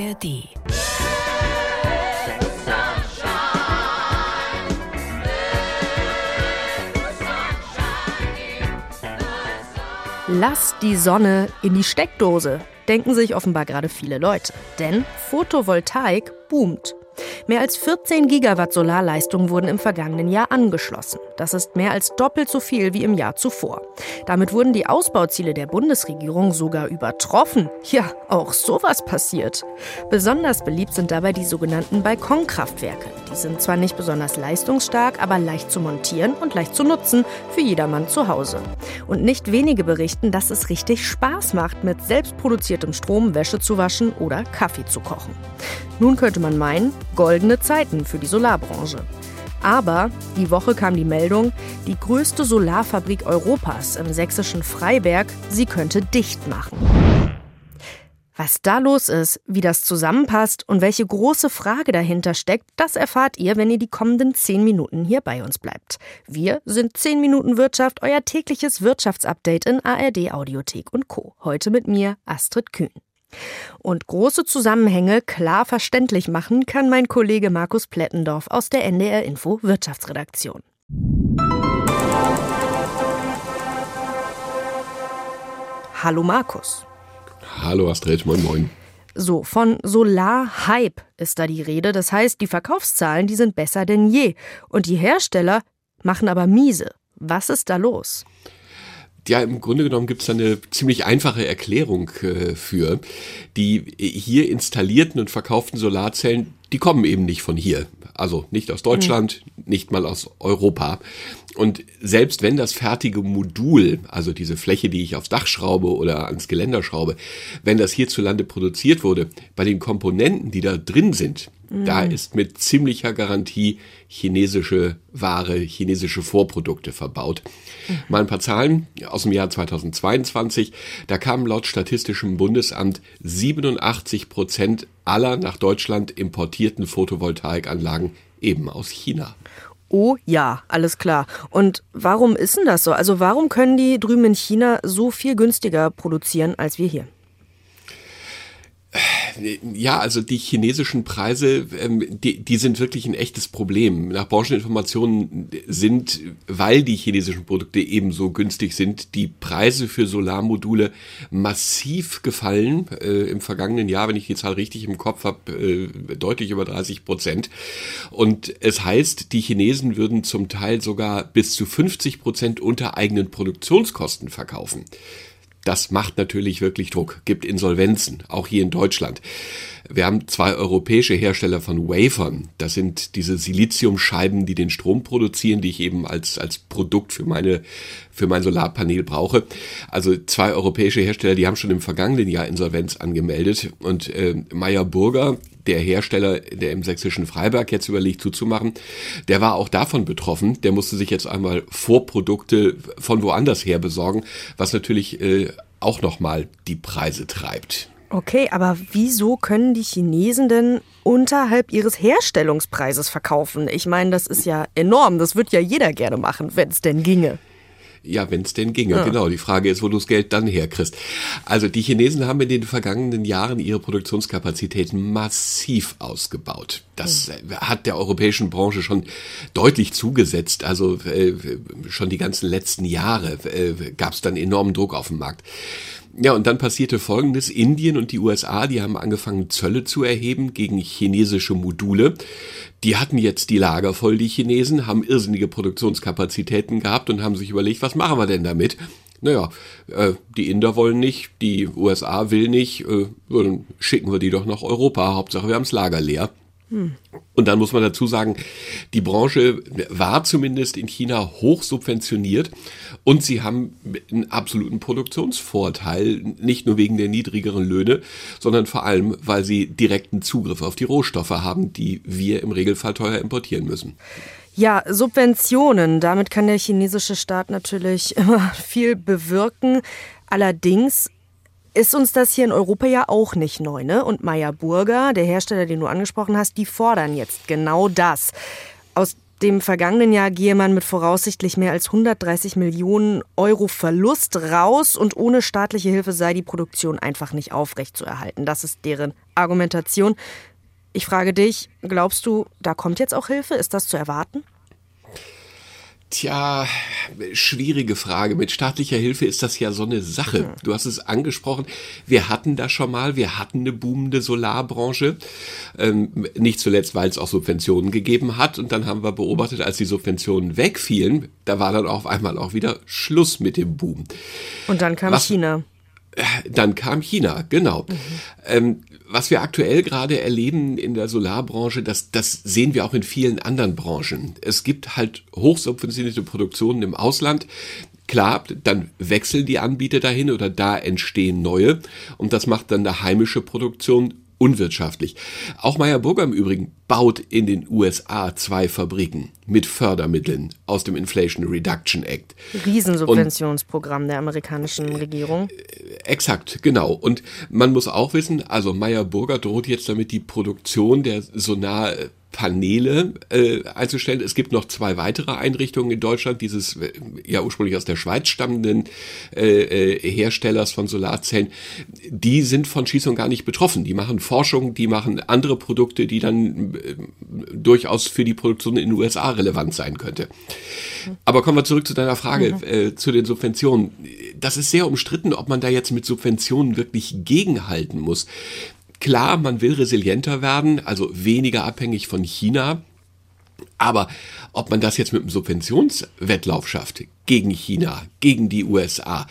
ARD. Lass die Sonne in die Steckdose, denken sich offenbar gerade viele Leute. Denn Photovoltaik boomt. Mehr als 14 Gigawatt Solarleistung wurden im vergangenen Jahr angeschlossen. Das ist mehr als doppelt so viel wie im Jahr zuvor. Damit wurden die Ausbauziele der Bundesregierung sogar übertroffen. Ja, auch sowas passiert. Besonders beliebt sind dabei die sogenannten Balkonkraftwerke. Die sind zwar nicht besonders leistungsstark, aber leicht zu montieren und leicht zu nutzen für jedermann zu Hause. Und nicht wenige berichten, dass es richtig Spaß macht, mit selbstproduziertem Strom Wäsche zu waschen oder Kaffee zu kochen. Nun könnte man meinen, goldene Zeiten für die Solarbranche. Aber die Woche kam die Meldung, die größte Solarfabrik Europas im sächsischen Freiberg, sie könnte dicht machen. Was da los ist, wie das zusammenpasst und welche große Frage dahinter steckt, das erfahrt ihr, wenn ihr die kommenden zehn Minuten hier bei uns bleibt. Wir sind 10 Minuten Wirtschaft, euer tägliches Wirtschaftsupdate in ARD Audiothek und Co. Heute mit mir, Astrid Kühn. Und große Zusammenhänge klar verständlich machen kann mein Kollege Markus Plettendorf aus der NDR Info Wirtschaftsredaktion. Hallo Markus. Hallo Astrid, moin moin. So, von Solar-Hype ist da die Rede. Das heißt, die Verkaufszahlen, die sind besser denn je. Und die Hersteller machen aber miese. Was ist da los? Ja, im Grunde genommen gibt es da eine ziemlich einfache Erklärung äh, für. Die hier installierten und verkauften Solarzellen, die kommen eben nicht von hier. Also nicht aus Deutschland, mhm. nicht mal aus Europa. Und selbst wenn das fertige Modul, also diese Fläche, die ich aufs Dach schraube oder ans Geländer schraube, wenn das hierzulande produziert wurde, bei den Komponenten, die da drin sind, mhm. da ist mit ziemlicher Garantie chinesische Ware, chinesische Vorprodukte verbaut. Mhm. Mal ein paar Zahlen aus dem Jahr 2022. Da kamen laut Statistischem Bundesamt 87 Prozent aller nach Deutschland importierten Photovoltaikanlagen eben aus China. Oh ja, alles klar. Und warum ist denn das so? Also warum können die drüben in China so viel günstiger produzieren als wir hier? Ja, also die chinesischen Preise, ähm, die, die sind wirklich ein echtes Problem. Nach Brancheninformationen sind, weil die chinesischen Produkte ebenso günstig sind, die Preise für Solarmodule massiv gefallen. Äh, Im vergangenen Jahr, wenn ich die Zahl richtig im Kopf habe, äh, deutlich über 30 Prozent. Und es heißt, die Chinesen würden zum Teil sogar bis zu 50 Prozent unter eigenen Produktionskosten verkaufen. Das macht natürlich wirklich Druck, gibt Insolvenzen, auch hier in Deutschland. Wir haben zwei europäische Hersteller von Wafern. Das sind diese Siliziumscheiben, die den Strom produzieren, die ich eben als, als Produkt für meine, für mein Solarpanel brauche. Also zwei europäische Hersteller, die haben schon im vergangenen Jahr Insolvenz angemeldet. Und äh, Meyer Burger, der Hersteller, der im sächsischen Freiberg jetzt überlegt zuzumachen, der war auch davon betroffen. Der musste sich jetzt einmal Vorprodukte von woanders her besorgen, was natürlich äh, auch nochmal die Preise treibt. Okay, aber wieso können die Chinesen denn unterhalb ihres Herstellungspreises verkaufen? Ich meine, das ist ja enorm. Das wird ja jeder gerne machen, wenn es denn ginge. Ja, wenn es denn ginge, ja. genau. Die Frage ist, wo du das Geld dann herkriegst. Also die Chinesen haben in den vergangenen Jahren ihre Produktionskapazitäten massiv ausgebaut. Das mhm. hat der europäischen Branche schon deutlich zugesetzt. Also äh, schon die ganzen letzten Jahre äh, gab es dann enormen Druck auf dem Markt. Ja, und dann passierte Folgendes. Indien und die USA, die haben angefangen, Zölle zu erheben gegen chinesische Module. Die hatten jetzt die Lager voll, die Chinesen, haben irrsinnige Produktionskapazitäten gehabt und haben sich überlegt, was machen wir denn damit? Naja, äh, die Inder wollen nicht, die USA will nicht, äh, dann schicken wir die doch nach Europa. Hauptsache, wir haben das Lager leer. Und dann muss man dazu sagen, die Branche war zumindest in China hoch subventioniert und sie haben einen absoluten Produktionsvorteil, nicht nur wegen der niedrigeren Löhne, sondern vor allem, weil sie direkten Zugriff auf die Rohstoffe haben, die wir im Regelfall teuer importieren müssen. Ja, Subventionen, damit kann der chinesische Staat natürlich immer viel bewirken. Allerdings ist uns das hier in Europa ja auch nicht neu. Ne? Und Meyer Burger, der Hersteller, den du angesprochen hast, die fordern jetzt genau das. Aus dem vergangenen Jahr gehe man mit voraussichtlich mehr als 130 Millionen Euro Verlust raus und ohne staatliche Hilfe sei die Produktion einfach nicht aufrechtzuerhalten. Das ist deren Argumentation. Ich frage dich, glaubst du, da kommt jetzt auch Hilfe? Ist das zu erwarten? Tja, schwierige Frage. Mit staatlicher Hilfe ist das ja so eine Sache. Mhm. Du hast es angesprochen. Wir hatten das schon mal. Wir hatten eine boomende Solarbranche. Ähm, nicht zuletzt, weil es auch Subventionen gegeben hat. Und dann haben wir beobachtet, als die Subventionen wegfielen, da war dann auf einmal auch wieder Schluss mit dem Boom. Und dann kam Was, China. Dann kam China, genau. Mhm. Was wir aktuell gerade erleben in der Solarbranche, das, das sehen wir auch in vielen anderen Branchen. Es gibt halt hochsubventionierte Produktionen im Ausland. Klar, dann wechseln die Anbieter dahin oder da entstehen neue und das macht dann eine heimische Produktion unwirtschaftlich. Auch Meyer Burger im Übrigen baut in den USA zwei Fabriken mit Fördermitteln aus dem Inflation Reduction Act. Riesensubventionsprogramm der amerikanischen Regierung. Äh, exakt, genau. Und man muss auch wissen, also Meyer Burger droht jetzt damit die Produktion der Sonar Paneele äh, einzustellen. Es gibt noch zwei weitere Einrichtungen in Deutschland, dieses äh, ja ursprünglich aus der Schweiz stammenden äh, äh, Herstellers von Solarzellen. Die sind von Schießung gar nicht betroffen. Die machen Forschung, die machen andere Produkte, die dann äh, durchaus für die Produktion in den USA relevant sein könnte. Aber kommen wir zurück zu deiner Frage mhm. äh, zu den Subventionen. Das ist sehr umstritten, ob man da jetzt mit Subventionen wirklich gegenhalten muss. Klar, man will resilienter werden, also weniger abhängig von China. Aber ob man das jetzt mit einem Subventionswettlauf schafft gegen China, gegen die USA,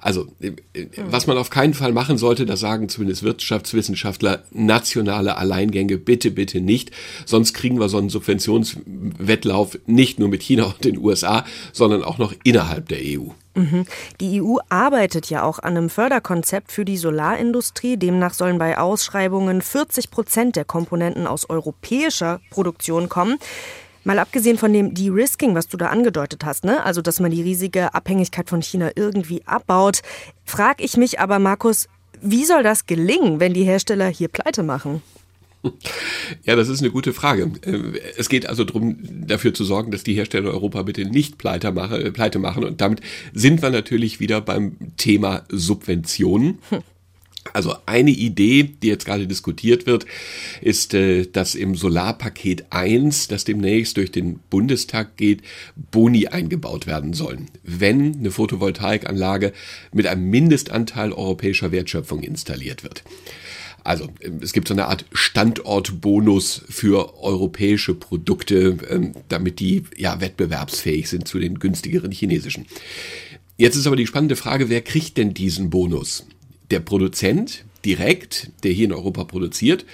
also äh, was man auf keinen Fall machen sollte, das sagen zumindest Wirtschaftswissenschaftler, nationale Alleingänge bitte, bitte nicht. Sonst kriegen wir so einen Subventionswettlauf nicht nur mit China und den USA, sondern auch noch innerhalb der EU. Mhm. Die EU arbeitet ja auch an einem Förderkonzept für die Solarindustrie. Demnach sollen bei Ausschreibungen 40 Prozent der Komponenten aus europäischer Produktion kommen. Mal abgesehen von dem De-Risking, was du da angedeutet hast, ne? also dass man die riesige Abhängigkeit von China irgendwie abbaut, frage ich mich aber, Markus, wie soll das gelingen, wenn die Hersteller hier pleite machen? Ja, das ist eine gute Frage. Äh, es geht also darum, dafür zu sorgen, dass die Hersteller in Europa bitte nicht pleite, mache, pleite machen. Und damit sind wir natürlich wieder beim Thema Subventionen. Also eine Idee, die jetzt gerade diskutiert wird, ist, äh, dass im Solarpaket 1, das demnächst durch den Bundestag geht, Boni eingebaut werden sollen, wenn eine Photovoltaikanlage mit einem Mindestanteil europäischer Wertschöpfung installiert wird. Also es gibt so eine Art Standortbonus für europäische Produkte, ähm, damit die ja wettbewerbsfähig sind zu den günstigeren chinesischen. Jetzt ist aber die spannende Frage, wer kriegt denn diesen Bonus? Der Produzent direkt, der hier in Europa produziert,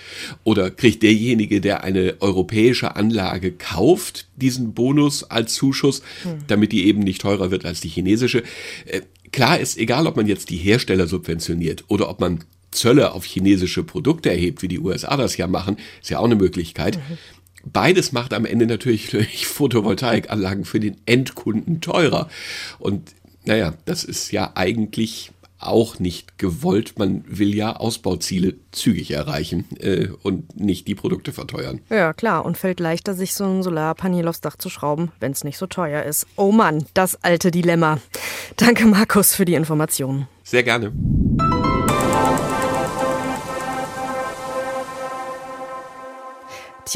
oder kriegt derjenige, der eine europäische Anlage kauft, diesen Bonus als Zuschuss, hm. damit die eben nicht teurer wird als die chinesische? Äh, klar ist, egal ob man jetzt die Hersteller subventioniert oder ob man Zölle auf chinesische Produkte erhebt, wie die USA das ja machen, ist ja auch eine Möglichkeit. Mhm. Beides macht am Ende natürlich Photovoltaikanlagen für den Endkunden teurer. Und naja, das ist ja eigentlich auch nicht gewollt. Man will ja Ausbauziele zügig erreichen äh, und nicht die Produkte verteuern. Ja, klar. Und fällt leichter, sich so ein Solarpanel aufs Dach zu schrauben, wenn es nicht so teuer ist. Oh Mann, das alte Dilemma. Danke, Markus, für die Informationen. Sehr gerne.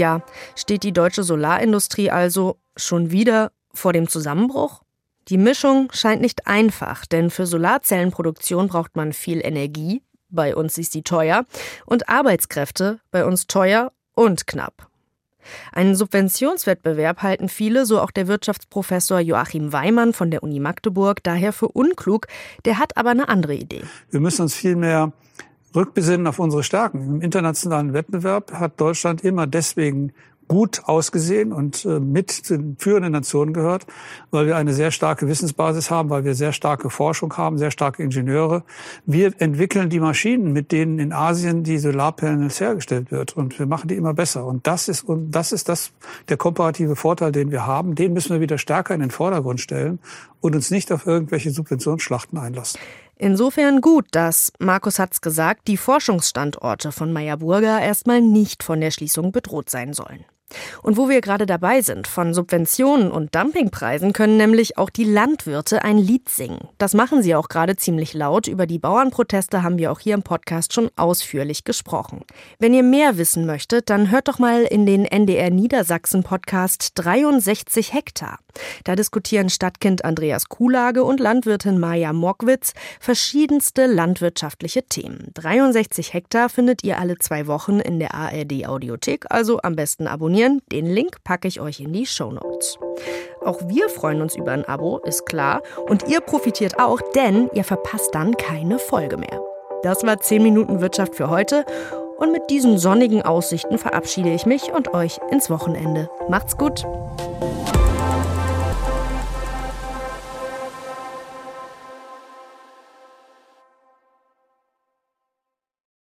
Tja, steht die deutsche Solarindustrie also schon wieder vor dem Zusammenbruch? Die Mischung scheint nicht einfach, denn für Solarzellenproduktion braucht man viel Energie, bei uns ist sie teuer, und Arbeitskräfte, bei uns teuer und knapp. Einen Subventionswettbewerb halten viele, so auch der Wirtschaftsprofessor Joachim Weimann von der Uni Magdeburg, daher für unklug. Der hat aber eine andere Idee. Wir müssen uns vielmehr rückbesinnen auf unsere Stärken. Im internationalen Wettbewerb hat Deutschland immer deswegen gut ausgesehen und äh, mit den führenden Nationen gehört, weil wir eine sehr starke Wissensbasis haben, weil wir sehr starke Forschung haben, sehr starke Ingenieure. Wir entwickeln die Maschinen, mit denen in Asien die Solarpanels hergestellt wird und wir machen die immer besser. Und das ist und das ist das der komparative Vorteil, den wir haben. Den müssen wir wieder stärker in den Vordergrund stellen und uns nicht auf irgendwelche Subventionsschlachten einlassen. Insofern gut, dass, Markus hat's gesagt, die Forschungsstandorte von Meyer Burger erstmal nicht von der Schließung bedroht sein sollen. Und wo wir gerade dabei sind, von Subventionen und Dumpingpreisen können nämlich auch die Landwirte ein Lied singen. Das machen sie auch gerade ziemlich laut. Über die Bauernproteste haben wir auch hier im Podcast schon ausführlich gesprochen. Wenn ihr mehr wissen möchtet, dann hört doch mal in den NDR Niedersachsen Podcast 63 Hektar. Da diskutieren Stadtkind Andreas Kuhlage und Landwirtin Maja Mockwitz verschiedenste landwirtschaftliche Themen. 63 Hektar findet ihr alle zwei Wochen in der ARD Audiothek, also am besten abonnieren abonnieren. Den Link packe ich euch in die Show Notes. Auch wir freuen uns über ein Abo, ist klar. Und ihr profitiert auch, denn ihr verpasst dann keine Folge mehr. Das war 10 Minuten Wirtschaft für heute. Und mit diesen sonnigen Aussichten verabschiede ich mich und euch ins Wochenende. Macht's gut!